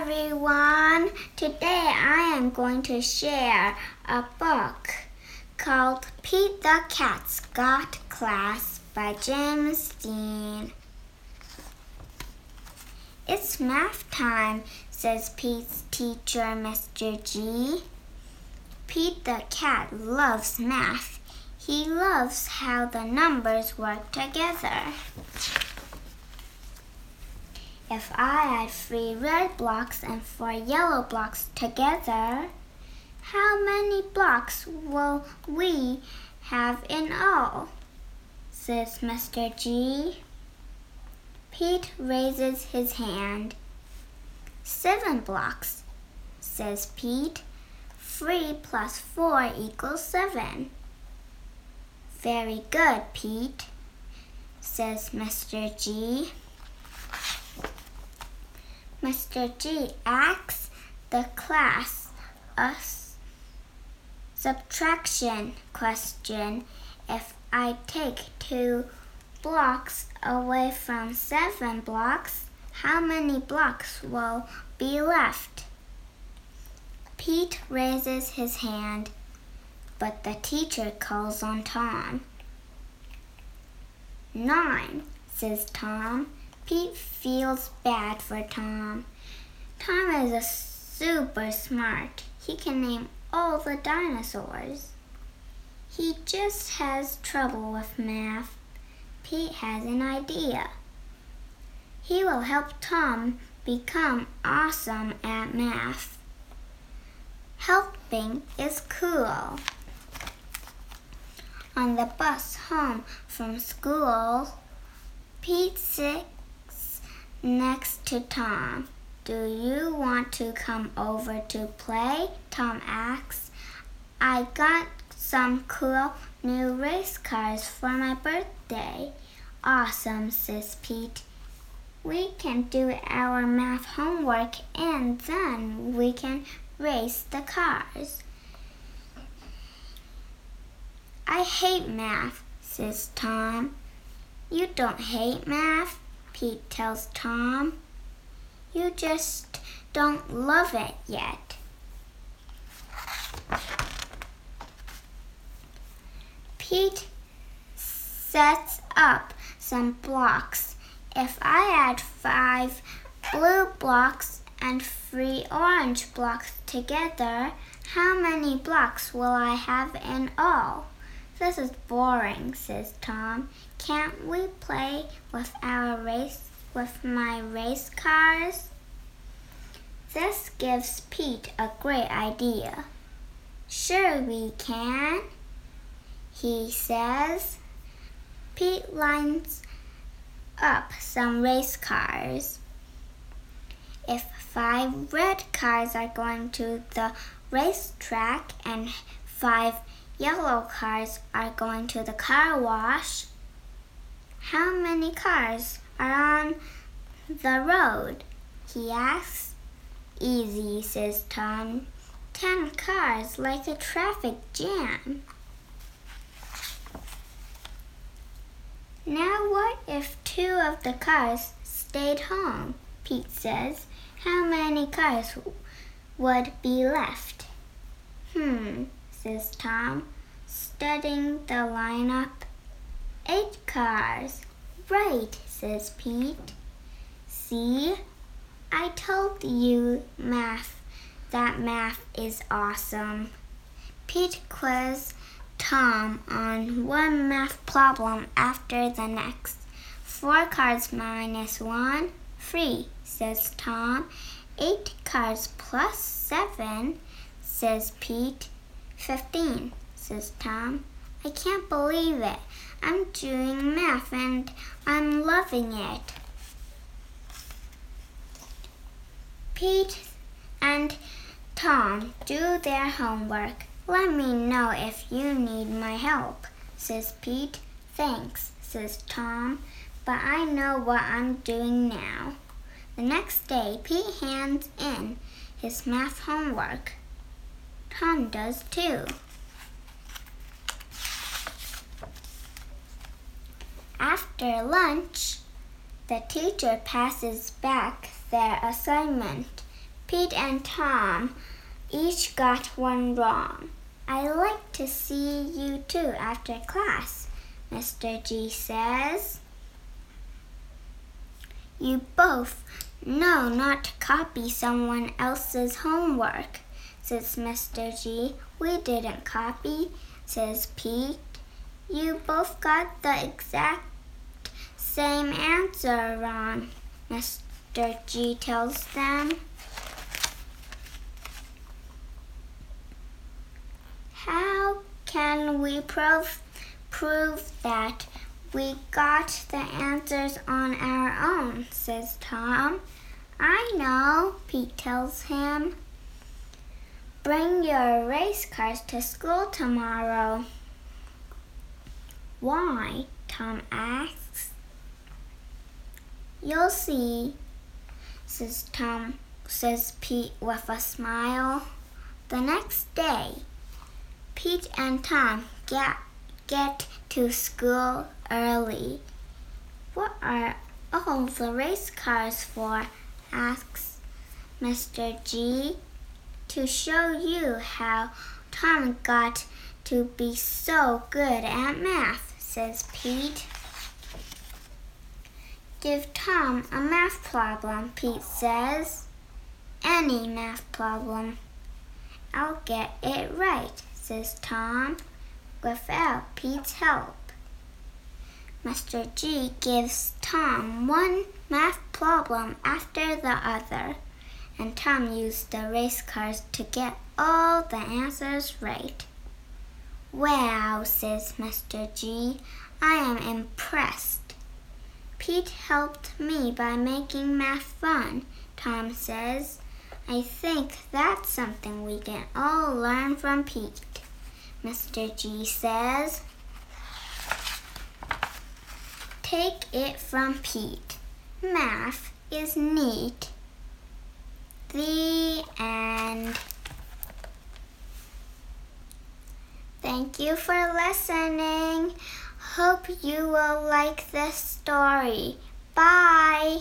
everyone. Today I am going to share a book called Pete the Cat's Got Class by James Dean. It's math time, says Pete's teacher, Mr. G. Pete the cat loves math. He loves how the numbers work together. If I add three red blocks and four yellow blocks together, how many blocks will we have in all? says Mr. G. Pete raises his hand. Seven blocks, says Pete. Three plus four equals seven. Very good, Pete, says Mr. G. Mr. G asks the class a subtraction question. If I take two blocks away from seven blocks, how many blocks will be left? Pete raises his hand, but the teacher calls on Tom. Nine, says Tom. Pete feels bad for Tom. Tom is a super smart. He can name all the dinosaurs. He just has trouble with math. Pete has an idea. He will help Tom become awesome at math. Helping is cool. On the bus home from school, Pete sits next to Tom. Do you want to come over to play? Tom asks. I got some cool new race cars for my birthday. Awesome, says Pete. We can do our math homework and then we can race the cars. I hate math, says Tom. You don't hate math? Pete tells Tom. You just don't love it yet. Pete sets up some blocks. If I add five blue blocks and three orange blocks together, how many blocks will I have in all? This is boring, says Tom. Can't we play with our race with my race cars? This gives Pete a great idea. Sure we can, he says. Pete lines up some race cars. If five red cars are going to the racetrack and five yellow cars are going to the car wash. How many cars are on the road? he asks. Easy, says Tom. Ten cars like a traffic jam. Now, what if two of the cars stayed home? Pete says. How many cars would be left? Hmm, says Tom, studying the lineup. Eight cars. Right, says Pete. See? I told you math that math is awesome. Pete quizzed Tom on one math problem after the next. Four cards minus one, three, says Tom. Eight cards plus seven, says Pete. Fifteen, says Tom. I can't believe it. I'm doing math and I'm loving it. Pete and Tom do their homework. Let me know if you need my help, says Pete. Thanks, says Tom, but I know what I'm doing now. The next day, Pete hands in his math homework. Tom does too. After lunch, the teacher passes back their assignment. Pete and Tom each got one wrong. I like to see you too after class, Mr. G says. You both know not to copy someone else's homework, says Mr. G. We didn't copy, says Pete. You both got the exact same answer wrong, Mr. G tells them. How can we prove, prove that we got the answers on our own, says Tom. I know, Pete tells him. Bring your race cars to school tomorrow. Why? Tom asks. You'll see, says Tom, says Pete with a smile. The next day, Pete and Tom get, get to school early. What are all the race cars for? asks Mr. G. To show you how Tom got to be so good at math, says Pete. Give Tom a math problem, Pete says. Any math problem. I'll get it right, says Tom, without Pete's help. Mr. G gives Tom one math problem after the other, and Tom used the race cars to get all the answers right. Wow, says Mr. G, I am impressed. Pete helped me by making math fun, Tom says. I think that's something we can all learn from Pete, Mr. G says. Take it from Pete. Math is neat. You for listening. Hope you will like this story. Bye.